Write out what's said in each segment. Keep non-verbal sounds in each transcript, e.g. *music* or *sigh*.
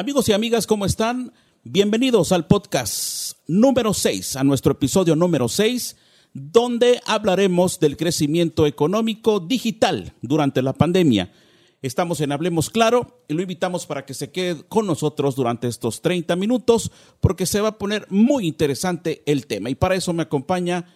Amigos y amigas, ¿cómo están? Bienvenidos al podcast número 6, a nuestro episodio número 6, donde hablaremos del crecimiento económico digital durante la pandemia. Estamos en Hablemos Claro y lo invitamos para que se quede con nosotros durante estos 30 minutos porque se va a poner muy interesante el tema. Y para eso me acompaña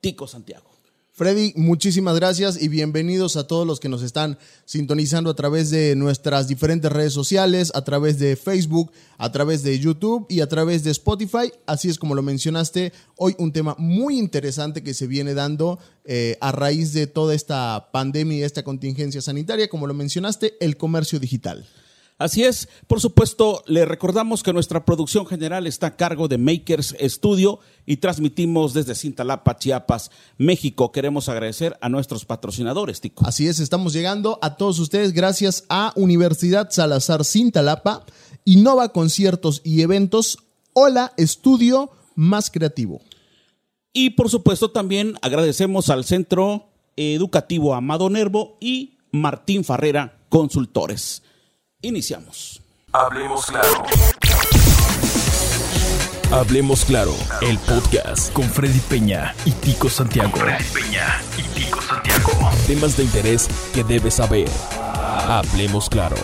Tico Santiago. Freddy, muchísimas gracias y bienvenidos a todos los que nos están sintonizando a través de nuestras diferentes redes sociales, a través de Facebook, a través de YouTube y a través de Spotify. Así es como lo mencionaste, hoy un tema muy interesante que se viene dando eh, a raíz de toda esta pandemia y esta contingencia sanitaria, como lo mencionaste, el comercio digital. Así es, por supuesto, le recordamos que nuestra producción general está a cargo de Makers Studio y transmitimos desde Cintalapa, Chiapas, México. Queremos agradecer a nuestros patrocinadores, Tico. Así es, estamos llegando a todos ustedes gracias a Universidad Salazar Cintalapa, Innova Conciertos y Eventos, Hola Estudio Más Creativo. Y por supuesto también agradecemos al Centro Educativo Amado Nervo y Martín Farrera Consultores. Iniciamos. Hablemos claro. Hablemos claro, el podcast con Freddy Peña y Tico Santiago. Freddy Peña y Tico Santiago. Temas de interés que debes saber. Hablemos claro.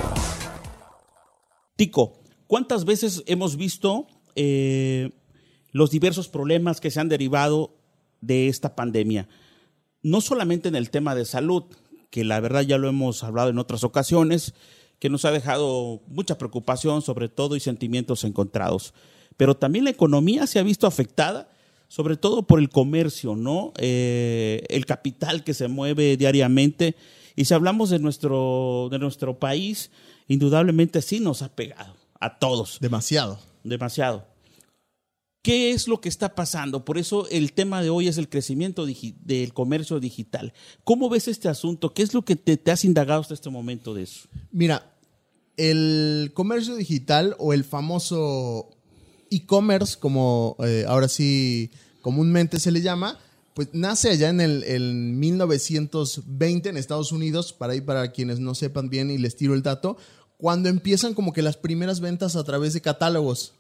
Tico, ¿cuántas veces hemos visto eh, los diversos problemas que se han derivado de esta pandemia? No solamente en el tema de salud, que la verdad ya lo hemos hablado en otras ocasiones, que nos ha dejado mucha preocupación sobre todo y sentimientos encontrados. Pero también la economía se ha visto afectada, sobre todo por el comercio, ¿no? Eh, el capital que se mueve diariamente. Y si hablamos de nuestro, de nuestro país, indudablemente sí nos ha pegado a todos. Demasiado. Demasiado. ¿Qué es lo que está pasando? Por eso el tema de hoy es el crecimiento del comercio digital. ¿Cómo ves este asunto? ¿Qué es lo que te, has indagado hasta este momento de eso? Mira, el comercio digital o el famoso e-commerce, como eh, ahora sí comúnmente se le llama, pues nace allá en el 1920 en Estados Unidos, para ahí para quienes no sepan bien y les tiro el dato, cuando empiezan como que las primeras ventas a través de catálogos.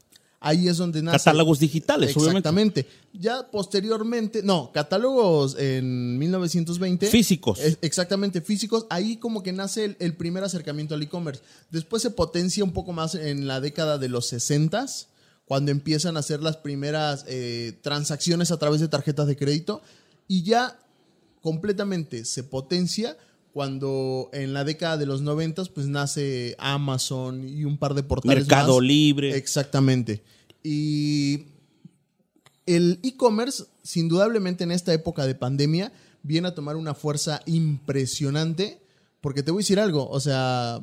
Ahí es donde nace. Catálogos digitales, Exactamente. Ya posteriormente, no, catálogos en 1920. Físicos. exactamente, físicos. Ahí como que nace el, el primer acercamiento al e-commerce. Después se potencia un poco más en la década de los 60 cuando empiezan a hacer las primeras eh, transacciones a través de tarjetas de crédito. Y ya completamente se potencia cuando en la década de los 90 pues nace Amazon y un par de portales Mercado Libre. Exactamente. Y el e-commerce, indudablemente en esta época de pandemia, viene a tomar una fuerza impresionante, porque te voy a decir algo, o sea,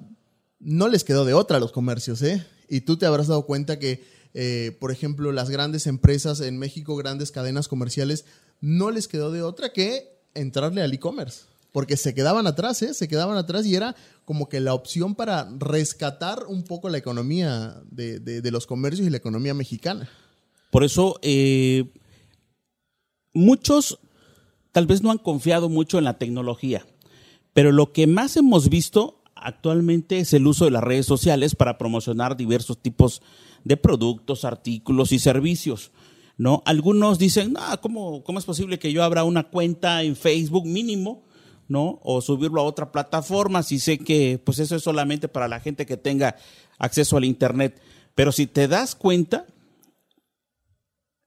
no les quedó de otra a los comercios, ¿eh? Y tú te habrás dado cuenta que, eh, por ejemplo, las grandes empresas en México, grandes cadenas comerciales, no les quedó de otra que entrarle al e-commerce porque se quedaban atrás, ¿eh? Se quedaban atrás y era como que la opción para rescatar un poco la economía de, los comercios y la economía mexicana. Por eso, eh, muchos tal vez no han confiado mucho en la tecnología, pero lo que más hemos visto actualmente es el uso de las redes sociales para promocionar diversos tipos de productos, artículos y servicios. ¿no? Algunos dicen, ah, ¿cómo, ¿cómo es posible que yo abra una cuenta en Facebook mínimo? ¿No? O subirlo a otra plataforma, si sé que pues eso es solamente para la gente que tenga acceso al Internet. Pero si te das cuenta,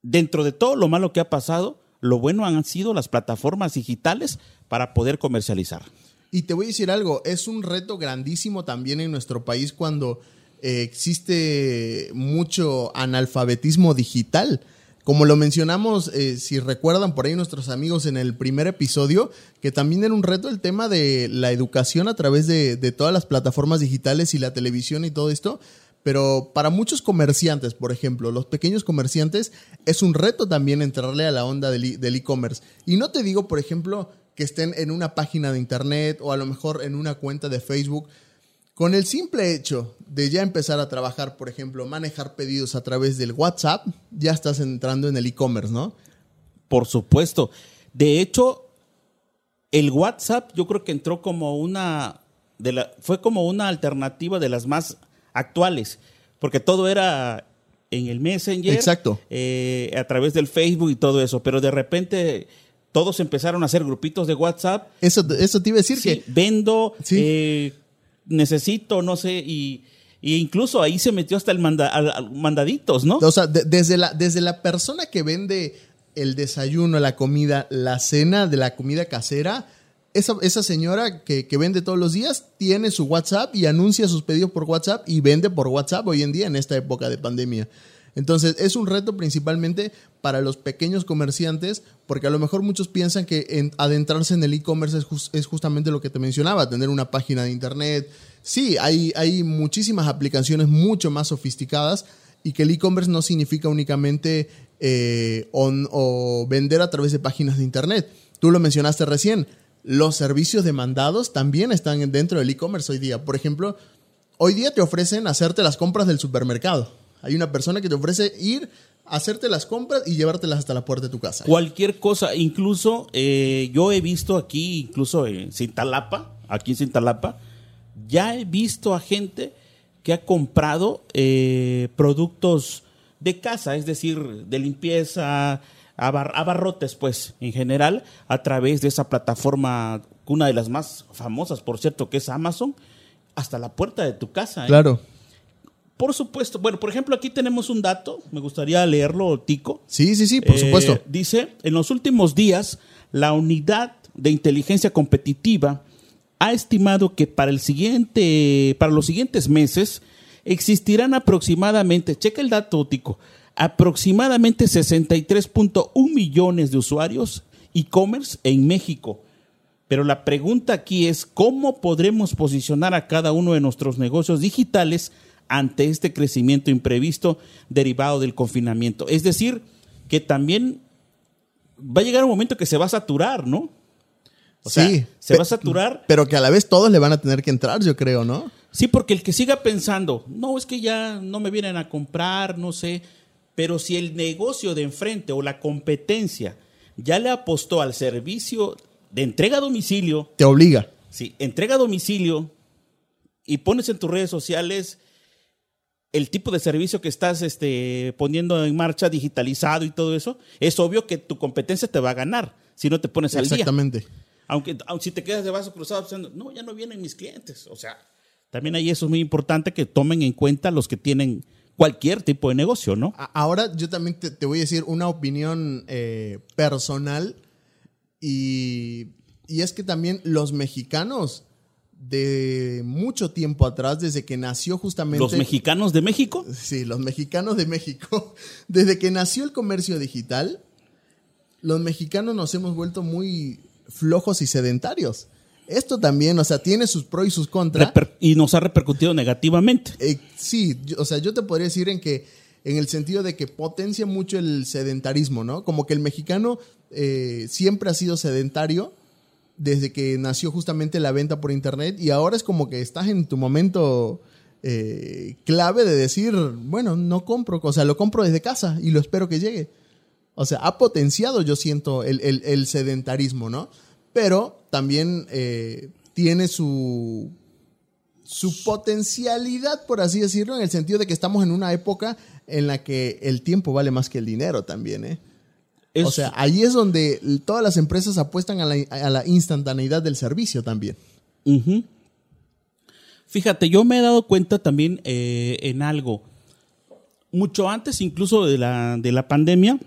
dentro de todo lo malo que ha pasado, lo bueno han sido las plataformas digitales para poder comercializar. Y te voy a decir algo, es un reto grandísimo también en nuestro país cuando eh, existe mucho analfabetismo digital. Como lo mencionamos, eh, si recuerdan por ahí nuestros amigos en el primer episodio, que también era un reto el tema de la educación a través de, todas las plataformas digitales y la televisión y todo esto. Pero para muchos comerciantes, por ejemplo, los pequeños comerciantes, es un reto también entrarle a la onda del e-commerce. y no te digo, por ejemplo, que estén en una página de internet o a lo mejor en una cuenta de Facebook, con el simple hecho de ya empezar a trabajar, por ejemplo, manejar pedidos a través del WhatsApp, ya estás entrando en el e-commerce, ¿no? Por supuesto. De hecho, el WhatsApp yo creo que entró como una de la, fue como una alternativa de las más actuales, porque todo era en el Messenger, Exacto. eh, a través del Facebook y todo eso, pero de repente todos empezaron a hacer grupitos de WhatsApp. Eso, eso te iba a decir Sí, que vendo, Sí. eh, necesito, no sé, y, y incluso ahí se metió hasta el mandaditos, ¿no? O sea, de- desde, la, desde la persona que vende el desayuno, la comida, la cena de la comida casera, esa, esa señora que, que vende todos los días tiene su WhatsApp y anuncia sus pedidos por WhatsApp y vende por WhatsApp hoy en día en esta época de pandemia. Entonces es un reto principalmente para los pequeños comerciantes porque a lo mejor muchos piensan que en- adentrarse en el e-commerce es, es justamente lo que te mencionaba, tener una página de internet. Sí, hay, hay muchísimas aplicaciones mucho más sofisticadas y que el e-commerce no significa únicamente eh, o vender a través de páginas de internet. Tú lo mencionaste recién, los servicios demandados también están dentro del e-commerce hoy día. Por ejemplo, hoy día te ofrecen hacerte las compras del supermercado. Hay una persona que te ofrece ir, hacerte las compras y llevártelas hasta la puerta de tu casa. Cualquier cosa, incluso eh, yo he visto aquí, incluso en Cintalapa, aquí en Cintalapa, ya he visto a gente que ha comprado eh, productos de casa, es decir, de limpieza, abar- abarrotes, pues, en general, a través de esa plataforma, una de las más famosas, por cierto, que es Amazon, hasta la puerta de tu casa. ¿eh? Claro. Por supuesto. Bueno, por ejemplo, aquí tenemos un dato, me gustaría leerlo, Tico. Sí, sí, sí, por Eh, supuesto. Dice, en los últimos días, la unidad de inteligencia competitiva ha estimado que para el siguiente, para los siguientes meses existirán aproximadamente, checa el dato, Tico, aproximadamente 63.1 millones de usuarios e-commerce en México. Pero la pregunta aquí es, ¿cómo podremos posicionar a cada uno de nuestros negocios digitales ante este crecimiento imprevisto derivado del confinamiento? Es decir, que también va a llegar un momento que se va a saturar, ¿no? O sea, Sí, se va a saturar. Pero que a la vez todos le van a tener que entrar, yo creo, ¿no? Sí, porque el que siga pensando, no, es que ya no me vienen a comprar, no sé, pero si el negocio de enfrente o la competencia ya le apostó al servicio de entrega a domicilio, Te obliga. Sí, entrega a domicilio y pones en tus redes sociales el tipo de servicio que estás este, poniendo en marcha, digitalizado y todo eso, es obvio que tu competencia te va a ganar si no te pones al día. Exactamente. Aunque, aunque si te quedas de vaso cruzado pensando, no, ya no vienen mis clientes. O sea, también ahí eso es muy importante que tomen en cuenta los que tienen cualquier tipo de negocio, ¿no? Ahora yo también te, te voy a decir una opinión eh, personal y, y es que también los mexicanos de mucho tiempo atrás, desde que nació justamente... Los mexicanos de México, Sí, los mexicanos de México. *laughs* Desde que nació el comercio digital, los mexicanos nos hemos vuelto muy flojos y sedentarios. Esto también, o sea, tiene sus pros y sus contras. reper- y nos ha repercutido negativamente. Eh, sí, yo- o sea, yo te podría decir en que, en el sentido de que potencia mucho el sedentarismo, ¿no? Como que el mexicano eh, siempre ha sido sedentario desde que nació justamente la venta por internet y ahora es como que estás en tu momento eh, clave de decir, bueno, no compro, o sea, lo compro desde casa y lo espero que llegue. O sea, ha potenciado, yo siento, el, sedentarismo, ¿no? Pero también eh, tiene su, su potencialidad, por así decirlo, en el sentido de que estamos en una época en la que el tiempo vale más que el dinero también, ¿eh? Es- O sea, ahí es donde todas las empresas apuestan a la, a la instantaneidad del servicio también. Fíjate, yo me he dado cuenta también eh, en algo. Mucho antes incluso de la, de la pandemia,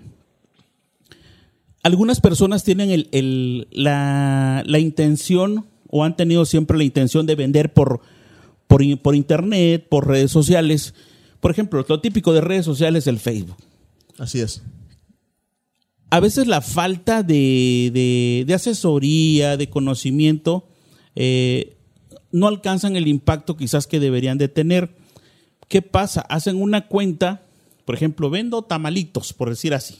algunas personas tienen el- el- la, la intención o han tenido siempre la intención de vender por, por, por internet, por redes sociales. Por ejemplo, lo típico de redes sociales es el Facebook. Así es. A veces la falta de, de- de asesoría, de conocimiento, eh, no alcanzan el impacto quizás que deberían de tener. ¿Qué pasa? Hacen una cuenta, por ejemplo, vendo tamalitos, por decir así.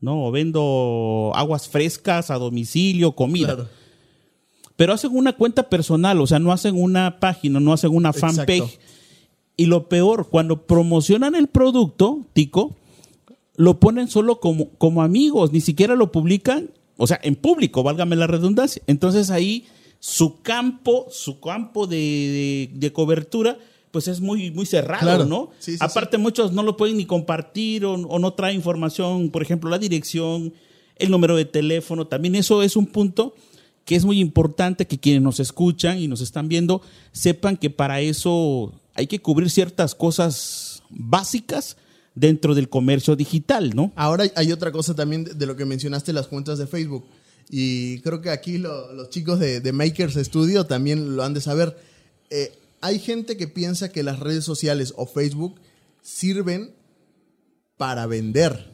¿No? O vendo aguas frescas a domicilio, comida. Claro. Pero hacen una cuenta personal, o sea, no hacen una página, no hacen una Exacto. fanpage. Y lo peor, cuando promocionan el producto, Tico, lo ponen solo como, como amigos, ni siquiera lo publican, o sea, en público, válgame la redundancia. Entonces ahí su campo, su campo de, de- de cobertura, pues es muy, muy cerrado, Claro. ¿no? Sí, sí, Aparte, muchos no lo pueden ni compartir o, o no trae información, por ejemplo, la dirección, el número de teléfono. También eso es un punto que es muy importante que quienes nos escuchan y nos están viendo sepan que para eso hay que cubrir ciertas cosas básicas dentro del comercio digital, ¿no? Ahora hay- otra cosa también de, lo que mencionaste, las cuentas de Facebook. Y creo que aquí lo- los chicos de, de Makers Studio también lo han de saber. Eh, hay gente que piensa que las redes sociales o Facebook sirven para vender.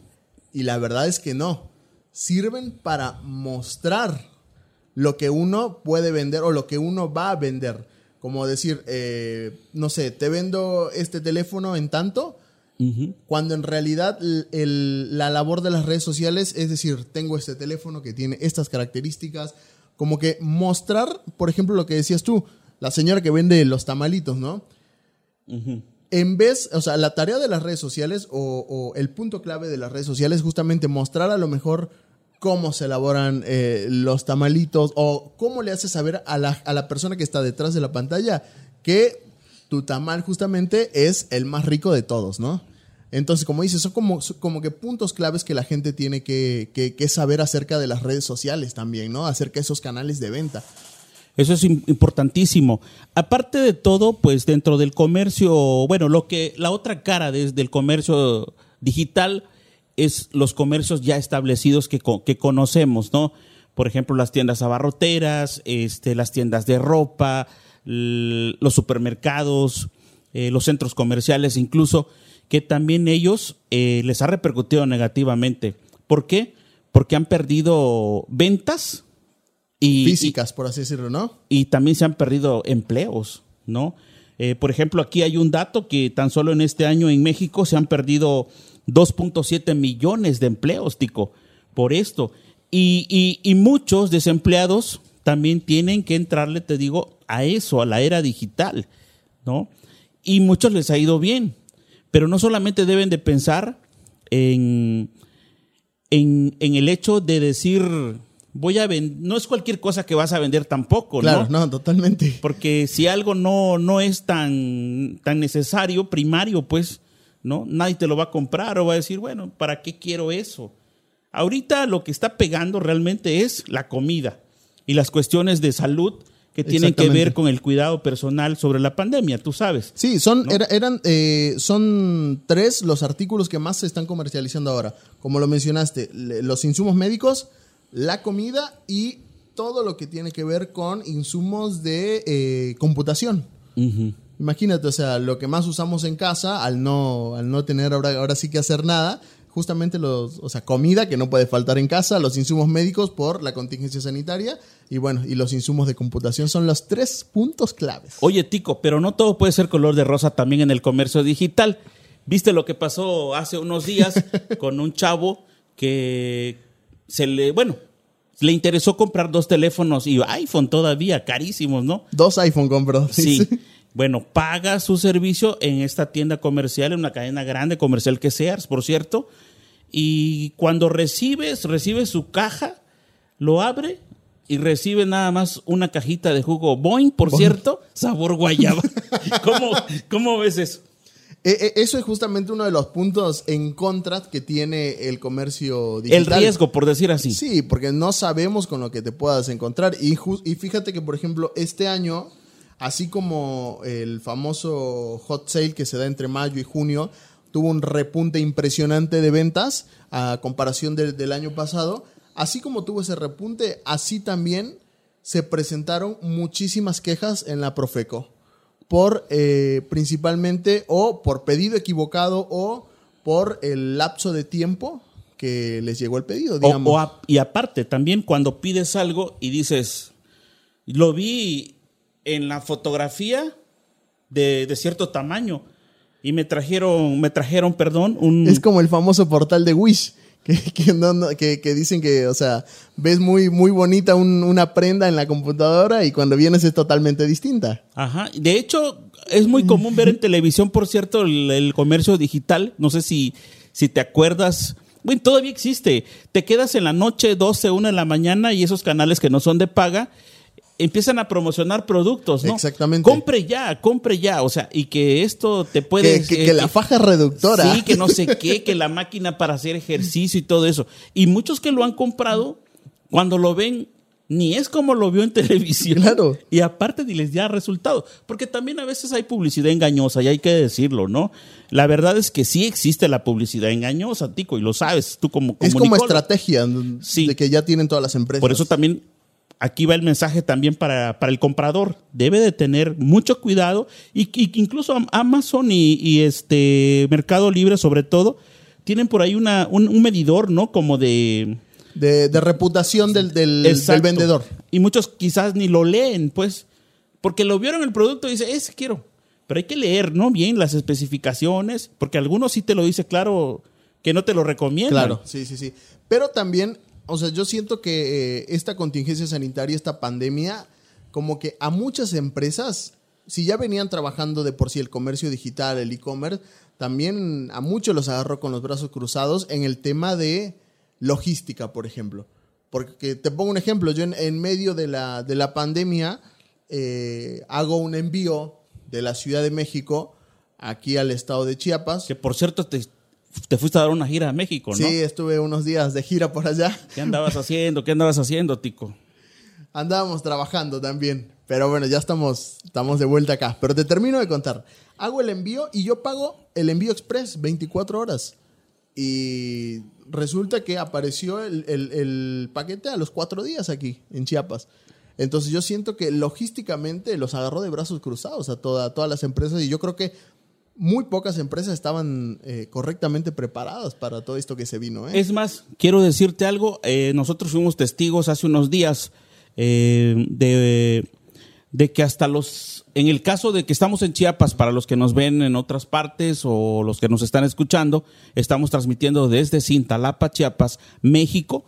Y la verdad es que no. Sirven para mostrar lo que uno puede vender o lo que uno va a vender. Como decir, eh, no sé, te vendo este teléfono en tanto, cuando en realidad l- el- la labor de las redes sociales es decir, tengo este teléfono que tiene estas características, como que mostrar, por ejemplo, lo que decías tú, la señora que vende los tamalitos, ¿no? En vez, o sea, la tarea de las redes sociales o, o el punto clave de las redes sociales es justamente mostrar a lo mejor cómo se elaboran eh, los tamalitos o cómo le haces saber a la, a la persona que está detrás de la pantalla que tu tamal justamente es el más rico de todos, ¿no? Entonces, como dices, son como, como que puntos claves que la gente tiene que, que- que saber acerca de las redes sociales también, ¿no? Acerca de esos canales de venta. Eso es im- importantísimo. Aparte de todo, pues dentro del comercio, bueno, lo que la otra cara des- del comercio digital es los comercios ya establecidos que, que conocemos, ¿no? Por ejemplo, las tiendas abarroteras, este, las tiendas de ropa, los supermercados, eh, los centros comerciales, incluso, que también ellos eh, les ha repercutido negativamente. ¿Por qué? Porque han perdido ventas y, Físicas, por así decirlo, ¿no? y también se han perdido empleos, ¿no? Eh, por ejemplo, aquí hay un dato que tan solo en este año en México se han perdido 2.7 millones de empleos, Tico, por esto. Y, y- y muchos desempleados también tienen que entrarle, te digo, a eso, a la era digital, ¿no? Y muchos les ha ido bien, pero no solamente deben de pensar en, en, en el hecho de decir, voy a vender, no es cualquier cosa que vas a vender tampoco, Claro, ¿no? no, totalmente. Porque si algo no, no es tan, tan necesario, primario, pues, ¿no? Nadie te lo va a comprar o va a decir, bueno, ¿para qué quiero eso? Ahorita lo que está pegando realmente es la comida y las cuestiones de salud que tienen que ver con el cuidado personal sobre la pandemia, tú sabes. Sí, son, ¿no? era- eran, eh, son tres los artículos que más se están comercializando ahora. Como lo mencionaste, los insumos médicos, la comida y todo lo que tiene que ver con insumos de eh, computación. Imagínate, o sea, lo que más usamos en casa al no, al no tener ahora, ahora sí que hacer nada, justamente los, o sea, comida que no puede faltar en casa, los insumos médicos por la contingencia sanitaria y bueno, y los insumos de computación son los tres puntos claves. Oye, Tico, pero no todo puede ser color de rosa también en el comercio digital. ¿Viste lo que pasó hace unos días *laughs* con un chavo que se le, bueno, le interesó comprar dos teléfonos y iPhone todavía, carísimos, ¿no? Dos iPhone compró. Sí. Bueno, paga su servicio en esta tienda comercial, en una cadena grande comercial que Sears, por cierto. Y cuando recibes, recibe su caja, lo abre y recibe nada más una cajita de jugo Boing, por cierto, sabor guayaba. *laughs* ¿Cómo, ¿Cómo ves eso? Eh, eh, Eso es justamente uno de los puntos en contra que tiene el comercio El digital. riesgo, por decir así. Sí, porque no sabemos con lo que te puedas encontrar. Y, y fíjate que, por ejemplo, este año, así como el famoso hot sale que se da entre mayo y junio, tuvo un repunte impresionante de ventas a comparación del- del año pasado, así como tuvo ese repunte, así también se presentaron muchísimas quejas en la Profeco por eh, principalmente o por pedido equivocado o por el lapso de tiempo que les llegó el pedido, O- digamos. o a- y aparte, también cuando pides algo y dices, lo vi en la fotografía de, de cierto tamaño y me trajeron, me trajeron, perdón, un... Es como el famoso portal de Wish, que, que, no- no- que- que dicen que, o sea, ves muy, muy bonita un- una prenda en la computadora y cuando vienes es totalmente distinta. Ajá. De hecho, es muy común ver en *laughs* televisión, por cierto, el, el comercio digital. No sé si, si te acuerdas. Bueno, todavía existe. Te quedas en la noche, 12, 1 de la mañana, y esos canales que no son de paga, empiezan a promocionar productos, ¿no? Exactamente. Compre ya, compre ya, o sea, y que esto te puede... Que, que- que la faja reductora. Sí, que no sé *laughs* qué, que la máquina para hacer ejercicio y todo eso. Y muchos que lo han comprado, cuando lo ven, ni es como lo vio en televisión. Claro. Y aparte ni les da resultado. Porque también a veces hay publicidad engañosa, y hay que decirlo, ¿no? La verdad es que sí existe la publicidad engañosa, Tico, y lo sabes tú como Es como estrategia Sí. de que ya tienen todas las empresas. Por eso también aquí va el mensaje también para, para el comprador. Debe de tener mucho cuidado y, y que incluso Amazon y, y este Mercado Libre sobre todo tienen por ahí una, un, un medidor, ¿no? Como de... de, de reputación del, del, vendedor. Y muchos quizás ni lo leen, pues, porque lo vieron el producto y dice, ese quiero. Pero hay que leer, ¿no? Bien las especificaciones, porque algunos sí te lo dice claro que no te lo recomiendan. Claro, sí, sí, sí. Pero también, o sea, yo siento que eh, esta contingencia sanitaria, esta pandemia, como que a muchas empresas, si ya venían trabajando de por sí el comercio digital, el e-commerce, también a muchos los agarró con los brazos cruzados en el tema de logística, por ejemplo. Porque te pongo un ejemplo, yo en, en medio de la, de la pandemia eh, hago un envío de la Ciudad de México aquí al estado de Chiapas. Que por cierto, te, te fuiste a dar una gira a México, ¿no? Sí, estuve unos días de gira por allá. ¿Qué andabas haciendo? ¿Qué andabas haciendo, Tico? *laughs* Andábamos trabajando también. Pero bueno, ya estamos, estamos de vuelta acá. Pero te termino de contar. Hago el envío y yo pago el envío express 24 horas. Y resulta que apareció el, el- el paquete a los cuatro días aquí, en Chiapas. Entonces yo siento que logísticamente los agarró de brazos cruzados a, toda, a todas las empresas y yo creo que muy pocas empresas estaban eh, correctamente preparadas para todo esto que se vino. ¿eh? Es más, quiero decirte algo. eh, nosotros fuimos testigos hace unos días eh, de, de que hasta los, en el caso de que estamos en Chiapas, para los que nos ven en otras partes o los que nos están escuchando, estamos transmitiendo desde Cintalapa, Chiapas, México.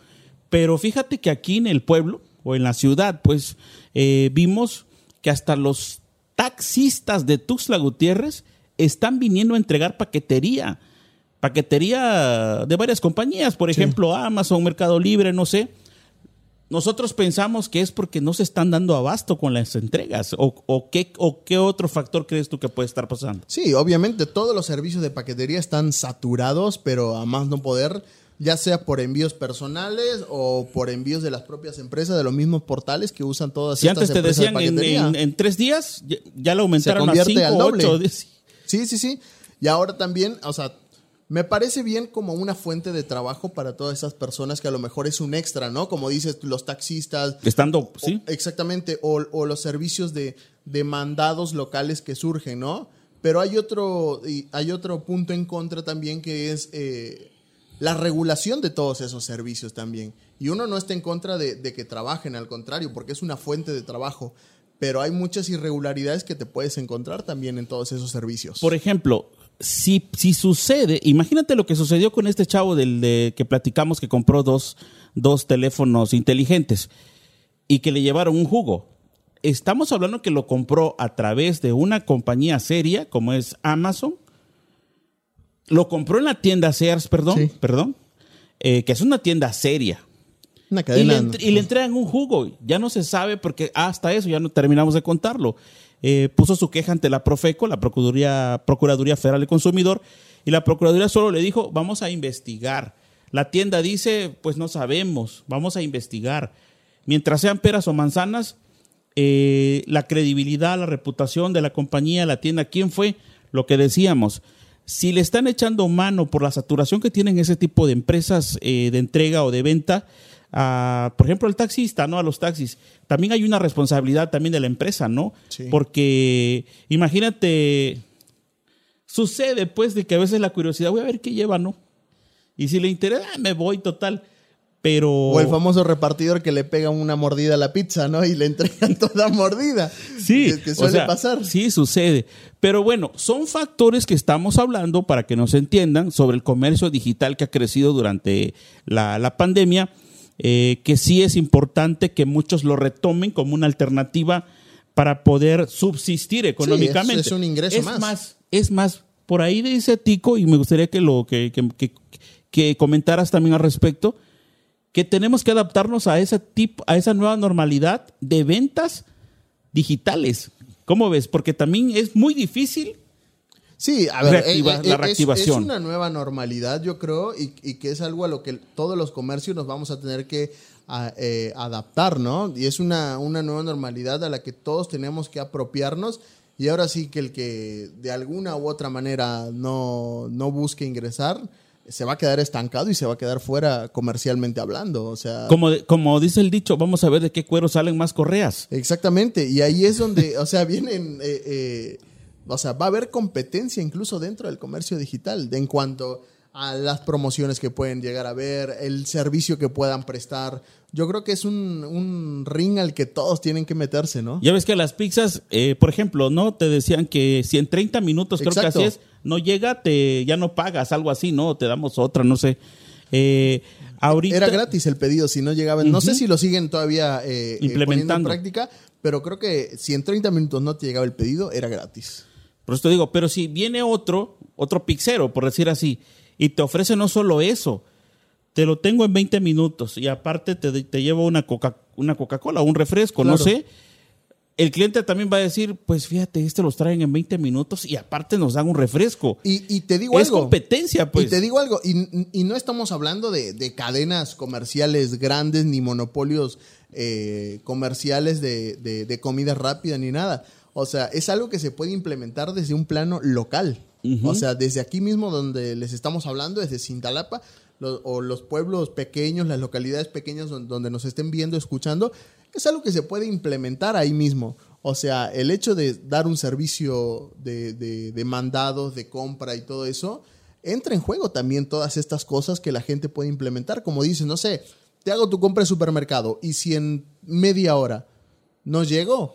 Pero fíjate que aquí en el pueblo o en la ciudad, pues eh, vimos que hasta los taxistas de Tuxtla Gutiérrez están viniendo a entregar paquetería paquetería de varias compañías, por ejemplo, Amazon, Mercado Libre, no sé. Nosotros pensamos que es porque no se están dando abasto con las entregas. ¿O, o qué, o qué otro factor crees tú que puede estar pasando? Sí, obviamente todos los servicios de paquetería están saturados, pero a más no poder, ya sea por envíos personales o por envíos de las propias empresas, de los mismos portales que usan todas Si estas antes te empresas de decían en, paquetería. en- en tres días, ya, ya lo aumentaron a cinco, al doble. ocho, diez. Sí, sí, sí. Y ahora también, o sea, me parece bien como una fuente de trabajo para todas esas personas que a lo mejor es un extra, ¿no? Como dices, los taxistas, Estando, sí. O- exactamente, o, o los servicios de, de mandados locales que surgen, ¿no? Pero hay otro, y hay otro punto en contra también que es eh, la regulación de todos esos servicios también. Y uno no está en contra de, de que trabajen, al contrario, porque es una fuente de trabajo. Pero hay muchas irregularidades que te puedes encontrar también en todos esos servicios. Por ejemplo, si, si sucede, imagínate lo que sucedió con este chavo del de, que platicamos que compró dos, dos teléfonos inteligentes y que le llevaron un jugo. Estamos hablando que lo compró a través de una compañía seria como es Amazon. Lo compró en la tienda Sears, perdón, Sí. perdón, eh, que es una tienda seria. Una Y cadena. le, entre- y le entregan un jugo. Ya no se sabe porque hasta eso ya no terminamos de contarlo. Eh, puso su queja ante la Profeco, la Procuraduría, Procuraduría Federal del Consumidor, y la Procuraduría solo le dijo, vamos a investigar. La tienda dice, pues no sabemos, vamos a investigar. Mientras sean peras o manzanas, eh, la credibilidad, la reputación de la compañía, la tienda, ¿quién fue? Lo que decíamos. Si le están echando mano por la saturación que tienen ese tipo de empresas eh, de entrega o de venta, a, por ejemplo, al taxista, ¿no? A los taxis. También hay una responsabilidad también de la empresa, ¿no? Sí. Porque imagínate, sucede pues de que a veces la curiosidad, voy a ver qué lleva, ¿no? Y si le interesa, ah, me voy total. Pero... O el famoso repartidor que le pega una mordida a la pizza, ¿no? Y le entregan *laughs* toda mordida. Sí, Que, o suele sea, pasar. Sí, sucede. Pero bueno, son factores que estamos hablando para que nos entiendan sobre el comercio digital que ha crecido durante la, la pandemia, eh, que sí es importante que muchos lo retomen como una alternativa para poder subsistir económicamente. es un ingreso es más. más. Es más, por ahí dice Tico, y me gustaría que lo que, que- que- que comentaras también al respecto, que tenemos que adaptarnos a ese tipo, a esa nueva normalidad de ventas digitales. ¿Cómo ves? Porque también es muy difícil Sí, a ver, Reactiva- eh, la eh, es- reactivación. Es, una nueva normalidad, yo creo, y, y que es algo a lo que todos los comercios nos vamos a tener que a- eh, adaptar, ¿no? Y es una, una nueva normalidad a la que todos tenemos que apropiarnos. Y ahora sí que el que de alguna u otra manera no, no busque ingresar, se va a quedar estancado y se va a quedar fuera comercialmente hablando. O sea, Como, como dice el dicho, vamos a ver de qué cuero salen más correas. Exactamente, y ahí es donde, o sea, vienen, eh, eh, o sea, va a haber competencia incluso dentro del comercio digital en cuanto a las promociones que pueden llegar a ver, el servicio que puedan prestar. Yo creo que es un, un ring al que todos tienen que meterse, ¿no? Ya ves que las pizzas, eh, por ejemplo, ¿no? Te decían que si en 30 minutos creo Exacto. que así es, no llega, te, ya no pagas, algo así, ¿no? Te damos otra, no sé. Eh, ahorita, Era gratis el pedido si no llegaban. No sé si lo siguen todavía eh, eh, poniendo en Implementando. práctica, pero creo que si en 30 minutos no te llegaba el pedido, era gratis. Por eso te digo, pero si viene otro, otro pixero, por decir así, y te ofrece no solo eso, te lo tengo en 20 minutos y aparte te, te llevo una Coca una Coca-Cola o un refresco, no sé. El cliente también va a decir, pues fíjate, este los traen en 20 minutos y aparte nos dan un refresco. Y, y te digo es algo. competencia, pues. Y te digo algo, y, y no estamos hablando de, de cadenas comerciales grandes ni monopolios eh, comerciales de, de- de comida rápida ni nada. O sea, es algo que se puede implementar desde un plano local. O sea, desde aquí mismo donde les estamos hablando, desde Cintalapa, o los pueblos pequeños, las localidades pequeñas don- donde nos estén viendo, escuchando, es algo que se puede implementar ahí mismo. O sea, el hecho de dar un servicio de, de- de mandados, de compra y todo eso, entra en juego también todas estas cosas que la gente puede implementar. Como dices, no sé, te hago tu compra de supermercado y si en media hora no llego,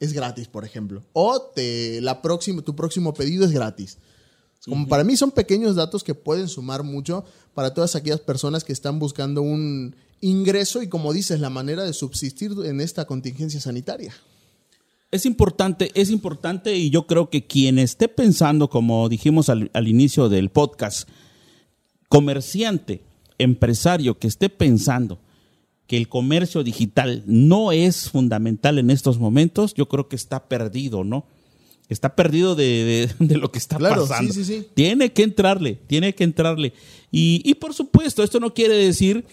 es gratis, por ejemplo. O te, la próxima, tu próximo pedido es gratis. Como para mí son pequeños datos que pueden sumar mucho para todas aquellas personas que están buscando un ingreso y, como dices, la manera de subsistir en esta contingencia sanitaria. Es importante, es importante y yo creo que quien esté pensando, como dijimos al, al inicio del podcast, comerciante, empresario que esté pensando que el comercio digital no es fundamental en estos momentos, yo creo que está perdido, ¿no? Está perdido de, de- *laughs* de lo que está Claro, pasando. sí, sí, sí. Tiene que entrarle, tiene que entrarle. Y, y por supuesto, esto no quiere decir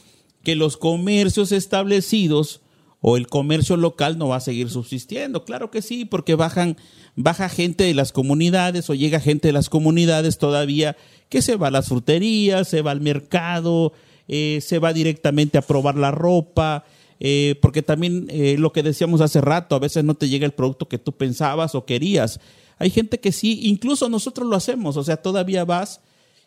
que los comercios establecidos o el comercio local no va a seguir subsistiendo. Claro que sí, porque bajan, baja gente de las comunidades o llega gente de las comunidades todavía que se va a las fruterías, se va al mercado, eh, se va directamente a probar la ropa, eh, porque también eh, lo que decíamos hace rato, a veces no te llega el producto que tú pensabas o querías. Hay gente que sí, incluso nosotros lo hacemos, o sea, todavía vas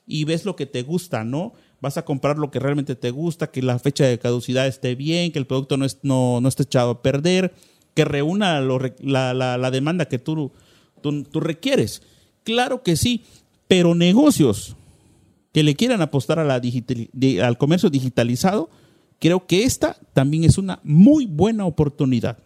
y ves lo que te gusta, ¿no? Vas a comprar lo que realmente te gusta, que la fecha de caducidad esté bien, que el producto no, es- no, no esté echado a perder, que reúna la, la- demanda que tú, tú requieres. Claro que sí, pero negocios que le quieran apostar al comercio digitalizado, creo que esta también es una muy buena oportunidad.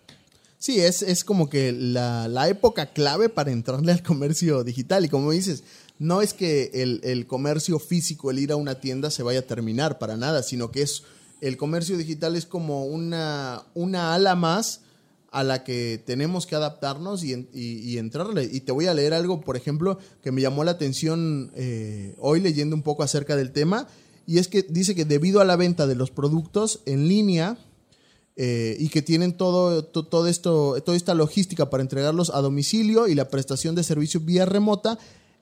Sí, es, es como que la, la época clave para entrarle al comercio digital. Y como dices, no es que el, el comercio físico, el ir a una tienda, se vaya a terminar para nada, sino que es el comercio digital es como una, una ala más a la que tenemos que adaptarnos y, y- entrarle. Y te voy a leer algo, por ejemplo, que me llamó la atención eh, hoy leyendo un poco acerca del tema. Y es que dice que debido a la venta de los productos en línea, eh, y que tienen todo, to- todo esto, toda esta logística para entregarlos a domicilio y la prestación de servicio vía remota,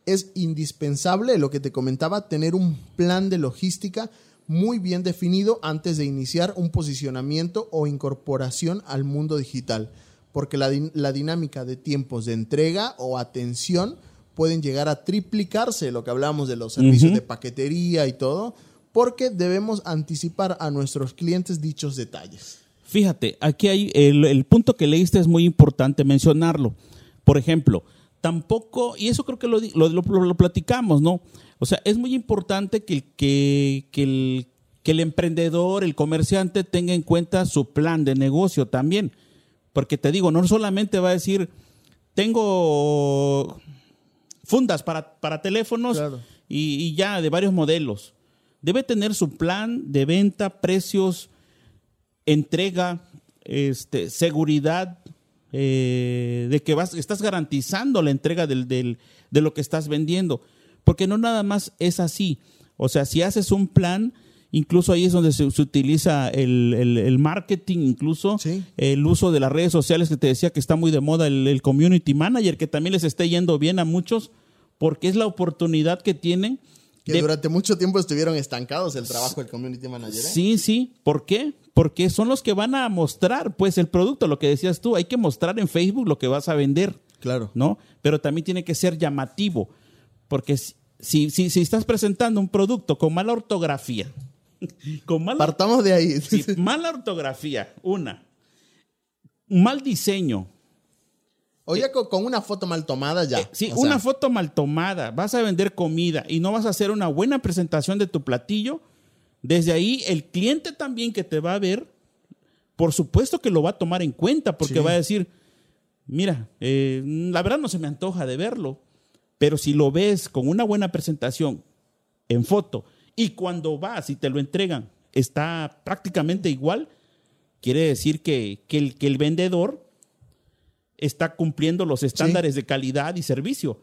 es indispensable, lo que te comentaba, tener un plan de logística muy bien definido antes de iniciar un posicionamiento o incorporación al mundo digital, porque la, din- la dinámica de tiempos de entrega o atención pueden llegar a triplicarse, lo que hablábamos de los servicios de paquetería y todo, porque debemos anticipar a nuestros clientes dichos detalles. Fíjate, aquí hay el, el punto que leíste es muy importante mencionarlo. Por ejemplo, tampoco, y eso creo que lo, di- lo, lo- lo platicamos, ¿no? O sea, es muy importante que, el- que, que el, que el emprendedor, el comerciante tenga en cuenta su plan de negocio también. Porque te digo, no solamente va a decir, tengo fundas para, para teléfonos Claro. y, y ya de varios modelos. debe tener su plan de venta, precios, entrega, este, seguridad, eh, de que vas, estás garantizando la entrega del, del, de lo que estás vendiendo. Porque no nada más es así. O sea, si haces un plan, incluso ahí es donde se, se utiliza el, el- el marketing, incluso Sí. el uso de las redes sociales que te decía que está muy de moda, el, el community manager, que también les esté yendo bien a muchos, porque es la oportunidad que tienen. Que de- durante mucho tiempo estuvieron estancados el trabajo del community manager. ¿eh? Sí, sí. ¿Por qué? Porque son los que van a mostrar, pues, el producto, lo que decías tú. Hay que mostrar en Facebook lo que vas a vender, Claro. ¿no? Pero también tiene que ser llamativo. Porque si, si, si, estás presentando un producto con mala ortografía, *laughs* con mala, Partamos de ahí. sí, mala ortografía, una, mal diseño, O ya con, una foto mal tomada ya. Eh, sí, O sea, una foto mal tomada, vas a vender comida y no vas a hacer una buena presentación de tu platillo, desde ahí el cliente también que te va a ver, por supuesto que lo va a tomar en cuenta porque Sí. va a decir, mira, eh, la verdad no se me antoja de verlo, pero si lo ves con una buena presentación en foto y cuando vas y te lo entregan está prácticamente igual, quiere decir que, que el, que el vendedor está cumpliendo los estándares de calidad y servicio.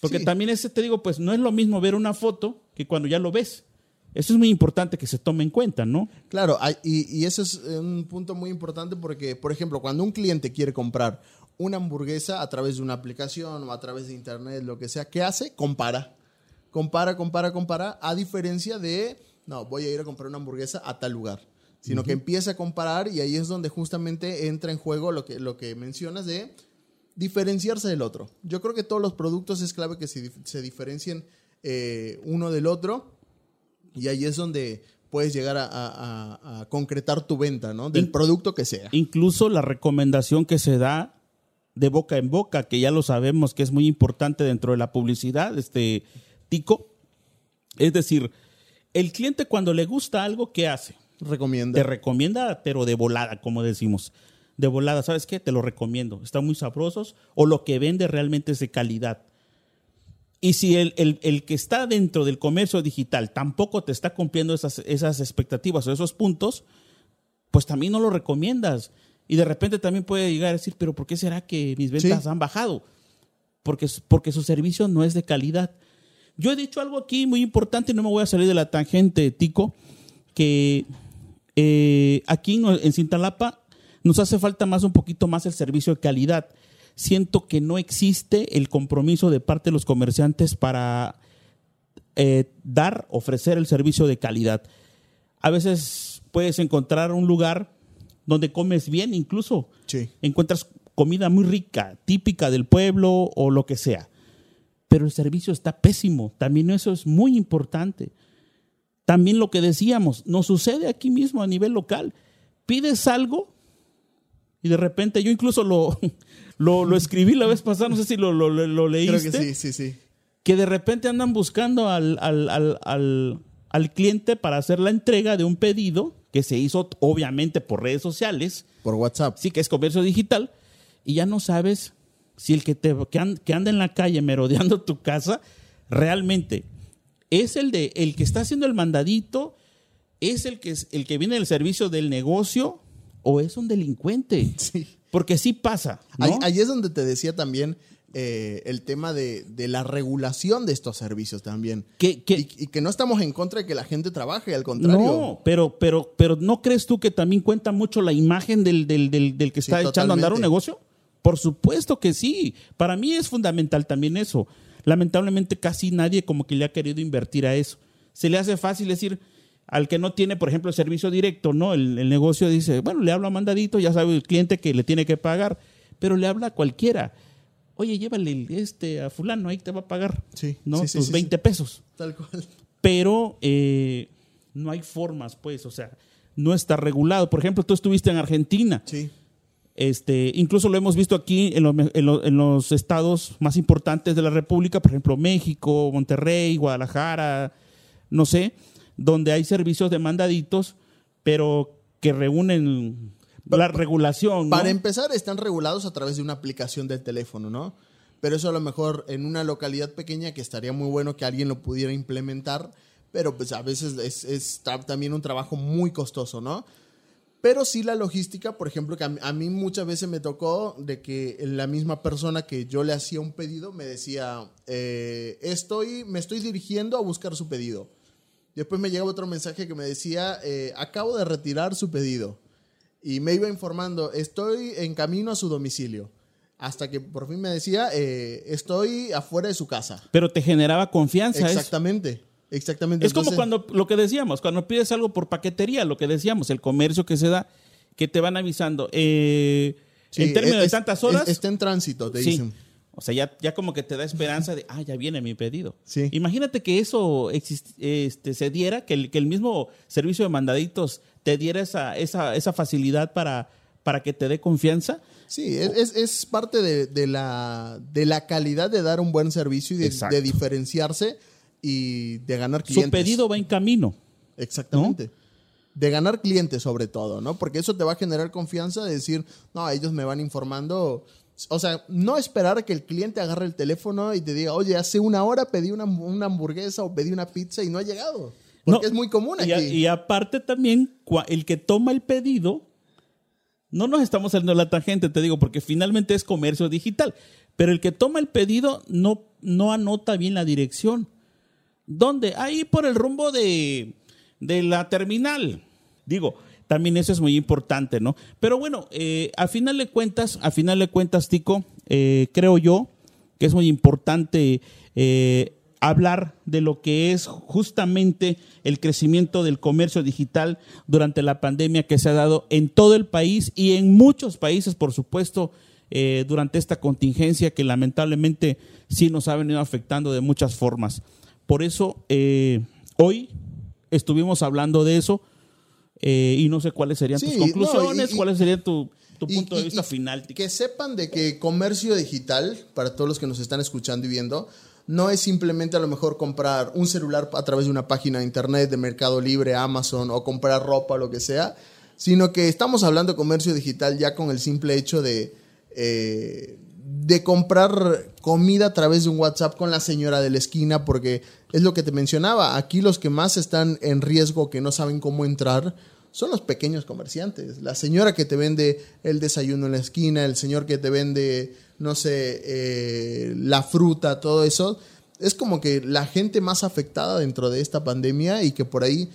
Porque Sí. también ese, te digo, pues no es lo mismo ver una foto que cuando ya lo ves. Eso es muy importante que se tome en cuenta, ¿no? Claro, y, y eso es eh, un punto muy importante porque, por ejemplo, cuando un cliente quiere comprar una hamburguesa a través de una aplicación o a través de internet, lo que sea, ¿qué hace? Compara. Compara, compara, compara, a diferencia de, no, voy a ir a comprar una hamburguesa a tal lugar. Sino que empieza a comparar y ahí es donde justamente entra en juego lo que, lo que mencionas de diferenciarse del otro. Yo creo que todos los productos es clave que se, se diferencien eh, uno del otro y ahí es donde puedes llegar a, a- a- a concretar tu venta, ¿no? Del In- producto que sea. Incluso la recomendación que se da de boca en boca, que ya lo sabemos que es muy importante dentro de la publicidad, este tico. Es decir, el cliente cuando le gusta algo, ¿qué hace? Recomienda. Te recomienda, pero de volada, como decimos. De volada, ¿sabes qué? Te lo recomiendo. Están muy sabrosos o lo que vende realmente es de calidad. Y si el, el- el que está dentro del comercio digital tampoco te está cumpliendo esas, esas expectativas o esos puntos, pues también no lo recomiendas. Y de repente también puede llegar a decir, pero ¿por qué será que mis ventas Sí. han bajado? Porque, porque su servicio no es de calidad. Yo he dicho algo aquí muy importante no me voy a salir de la tangente, Tico, que eh, aquí en en Cintalapa nos hace falta más un poquito más el servicio de calidad. Siento que no existe el compromiso de parte de los comerciantes para eh, dar, ofrecer el servicio de calidad. A veces puedes encontrar un lugar donde comes bien, incluso Sí. encuentras comida muy rica, típica del pueblo o lo que sea. Pero el servicio está pésimo. También eso es muy importante. También lo que decíamos, nos sucede aquí mismo a nivel local. Pides algo y de repente yo incluso lo, *laughs* lo, lo escribí la vez pasada, no sé si lo, lo, lo- lo Creo leíste que sí, sí, sí. que de repente andan buscando al, al, al- al cliente para hacer la entrega de un pedido que se hizo obviamente por redes sociales, Por WhatsApp. sí que es comercio digital, y ya no sabes si el que, te, que, an- que anda en la calle merodeando tu casa realmente es el, de, el que está haciendo el mandadito, es el que, es el que viene del servicio del negocio o es un delincuente. Sí. Porque sí pasa. ¿no? Ahí, ahí es donde te decía también eh, el tema de, de la regulación de estos servicios también. Y, y que no estamos en contra de que la gente trabaje, al contrario. No, pero, pero, pero ¿no crees tú que también cuenta mucho la imagen del, del, del, del que Sí, está echando a andar un negocio? Por supuesto que sí. Para mí es fundamental también eso. Lamentablemente casi nadie como que le ha querido invertir a eso. Se le hace fácil decir al que no tiene, por ejemplo, el servicio directo, ¿no? El, el negocio dice, bueno, le hablo a mandadito, ya sabe el cliente que le tiene que pagar, pero le habla a cualquiera. Oye, llévale este a fulano, ahí te va a pagar, Sí, ¿no? sí, Tus sí, 20 pesos Tal cual. pero eh, no hay formas, pues, o sea, no está regulado. Por ejemplo, tú estuviste en Argentina, Sí. este, incluso lo hemos visto aquí en, lo- en lo- en los estados más importantes de la República, por ejemplo, México, Monterrey, Guadalajara, no sé, donde hay servicios de mandaditos, pero que reúnen la regulación. ¿no? Para empezar, están regulados a través de una aplicación del teléfono, ¿no? Pero eso a lo mejor en una localidad pequeña que estaría muy bueno que alguien lo pudiera implementar. pero pues a veces es, es también un trabajo muy costoso, ¿no? Pero sí la logística, por ejemplo, que a mí, muchas veces me tocó de que la misma persona que yo le hacía un pedido me decía, eh, estoy, me estoy dirigiendo a buscar su pedido. Después me llegaba otro mensaje que me decía, eh, acabo de retirar su pedido. Y me iba informando, estoy en camino a su domicilio. Hasta que por fin me decía, eh, estoy afuera de su casa. Pero te generaba confianza. Exactamente. Exactamente. Es como cuando lo que decíamos, cuando pides algo por paquetería, lo que decíamos, el comercio que se da, que te van avisando. Eh, en términos de tantas horas. está en tránsito, te dicen. O sea, ya, ya como que te da esperanza de, ah, ya viene mi pedido. Sí. Imagínate que eso este, se diera, que el, que el mismo servicio de mandaditos te diera esa, esa, esa facilidad para, para que te dé confianza. Sí, es, es parte de, de, la, de la calidad de dar un buen servicio y de, de diferenciarse y de ganar clientes. Su pedido va en camino. Exactamente. De ganar clientes sobre todo, ¿no? Porque eso te va a generar confianza de decir, no, ellos me van informando. O sea, no esperar a que el cliente agarre el teléfono y te diga, oye, hace una hora pedí una, hamburguesa o pedí una pizza y no ha llegado. Porque es muy común aquí. Y, aparte también, el que toma el pedido, no nos estamos saliendo de la tangente, te digo, porque finalmente es comercio digital. Pero el que toma el pedido no, no anota bien la dirección. ¿Dónde? Ahí por el rumbo de, la terminal. Digo, también eso es muy importante, ¿no? Pero bueno, eh, a final de cuentas, a final de cuentas, Tico, eh, creo yo que es muy importante eh, hablar de lo que es justamente el crecimiento del comercio digital durante la pandemia que se ha dado en todo el país y en muchos países, por supuesto, durante esta contingencia que lamentablemente sí nos ha venido afectando de muchas formas. Por eso, eh, hoy estuvimos hablando de eso eh, y no sé cuáles serían tus conclusiones, cuáles serían tu, punto de vista final. Que sepan de que comercio digital, para todos los que nos están escuchando y viendo, no es simplemente a lo mejor comprar un celular a través de una página de internet de Mercado Libre, Amazon o comprar ropa, lo que sea, sino que estamos hablando de comercio digital ya con el simple hecho de, eh, de comprar comida a través de un WhatsApp con la señora de la esquina, porque es lo que te mencionaba, aquí los que más están en riesgo, que no saben cómo entrar, son los pequeños comerciantes. La señora que te vende el desayuno en la esquina, el señor que te vende, no sé, eh, la fruta, todo eso. Es como que la gente más afectada dentro de esta pandemia y que por ahí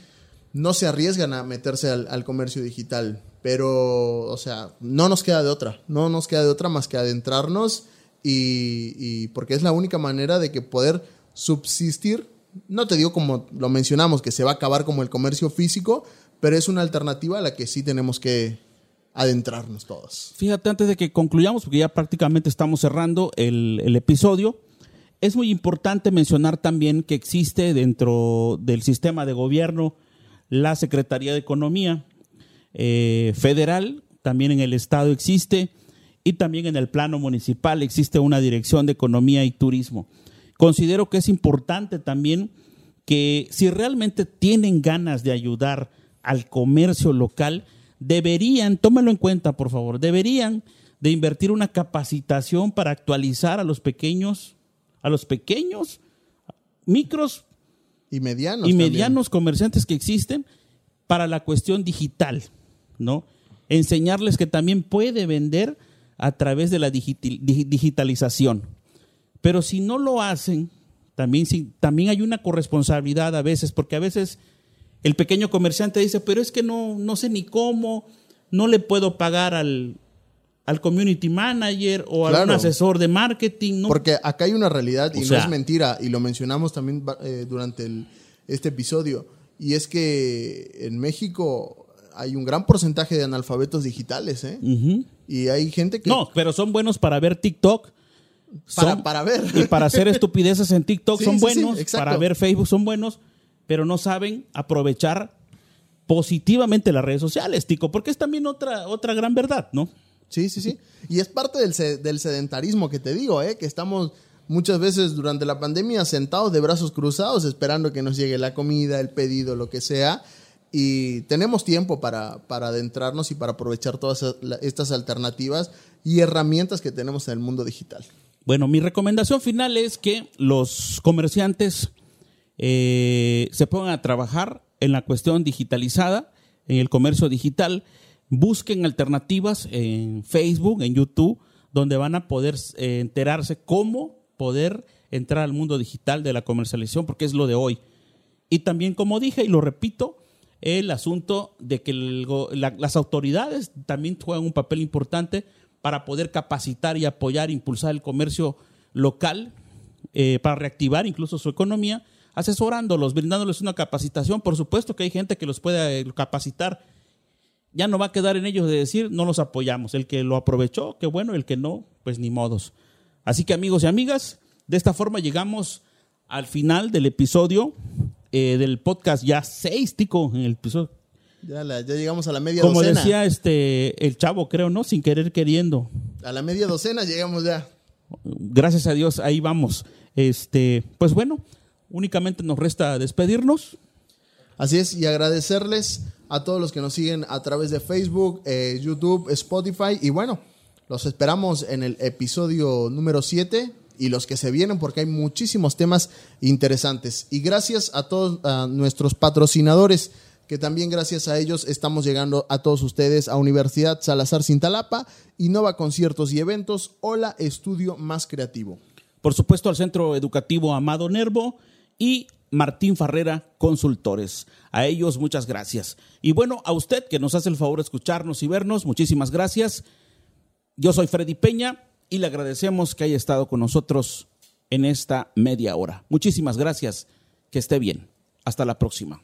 no se arriesgan a meterse al comercio digital. Pero, o sea, no nos queda de otra, no nos queda de otra más que adentrarnos y, porque es la única manera de que poder subsistir, no te digo como lo mencionamos, que se va a acabar como el comercio físico, pero es una alternativa a la que sí tenemos que adentrarnos todos. Fíjate, antes de que concluyamos, porque ya prácticamente estamos cerrando el, episodio, es muy importante mencionar también que existe dentro del sistema de gobierno la Secretaría de Economía, eh, federal, también en el Estado existe, y también en el plano municipal existe una dirección de economía y turismo. Considero que es importante también que si realmente tienen ganas de ayudar al comercio local, deberían, tómenlo en cuenta por favor, deberían de invertir una capacitación para actualizar a los pequeños, a los pequeños, micros y medianos, y medianos comerciantes que existen para la cuestión digital. ¿no? Enseñarles que también puede vender a través de la digitalización. Pero si no lo hacen, también, también hay una corresponsabilidad a veces, porque a veces el pequeño comerciante dice, pero es que no, no sé ni cómo, no le puedo pagar al, al community manager o a un asesor de marketing. Porque acá hay una realidad y no es mentira, y lo mencionamos también eh, durante este episodio, y es que en México hay un gran porcentaje de analfabetos digitales, ¿eh? Y hay gente que... No, pero son buenos para ver TikTok. Para, para ver. Y para hacer estupideces en TikTok *laughs* son buenos, para ver Facebook son buenos, pero no saben aprovechar positivamente las redes sociales, Tico, porque es también otra, otra gran verdad, ¿no? Sí, sí, sí. Y es parte del, del sedentarismo que te digo, ¿eh? Que estamos muchas veces durante la pandemia sentados de brazos cruzados esperando que nos llegue la comida, el pedido, lo que sea y tenemos tiempo para, para adentrarnos y para aprovechar todas estas alternativas y herramientas que tenemos en el mundo digital. Bueno, mi recomendación final es que los comerciantes eh, se pongan a trabajar en la cuestión digitalizada, en el comercio digital, busquen alternativas en Facebook, en YouTube, donde van a poder eh, enterarse cómo poder entrar al mundo digital de la comercialización, porque es lo de hoy. Y también, como dije, y lo repito, el asunto de que las autoridades también juegan un papel importante para poder capacitar y apoyar, impulsar el comercio local, eh, para reactivar incluso su economía, asesorándolos, brindándoles una capacitación. Por supuesto que hay gente que los puede eh, capacitar. Ya no va a quedar en ellos de decir, no los apoyamos. El que lo aprovechó, qué bueno, el que no, pues ni modos. Así que amigos y amigas, de esta forma llegamos al final del episodio eh, del podcast ya seis, Tico, en el episodio. Ya, ya llegamos a la media docena. Como decía este, el chavo, creo, ¿no? Sin querer queriendo. A la media docena llegamos ya. Gracias a Dios, ahí vamos. Este, pues bueno, únicamente nos resta despedirnos. Así es, y agradecerles a todos los que nos siguen a través de Facebook, eh, YouTube, Spotify. Y bueno, los esperamos en el episodio número 7 y los que se vienen porque hay muchísimos temas interesantes. Y gracias a todos nuestros patrocinadores que también gracias a ellos estamos llegando a todos ustedes a Universidad Salazar Cintalapa, Innova Conciertos y Eventos, Hola Estudio Más Creativo. Por supuesto al Centro Educativo Amado Nervo y Martín Farrera Consultores. A ellos muchas gracias. Y bueno, a usted que nos hace el favor de escucharnos y vernos, muchísimas gracias. Yo soy Freddy Peña y le agradecemos que haya estado con nosotros en esta media hora. Muchísimas gracias. Que esté bien. Hasta la próxima.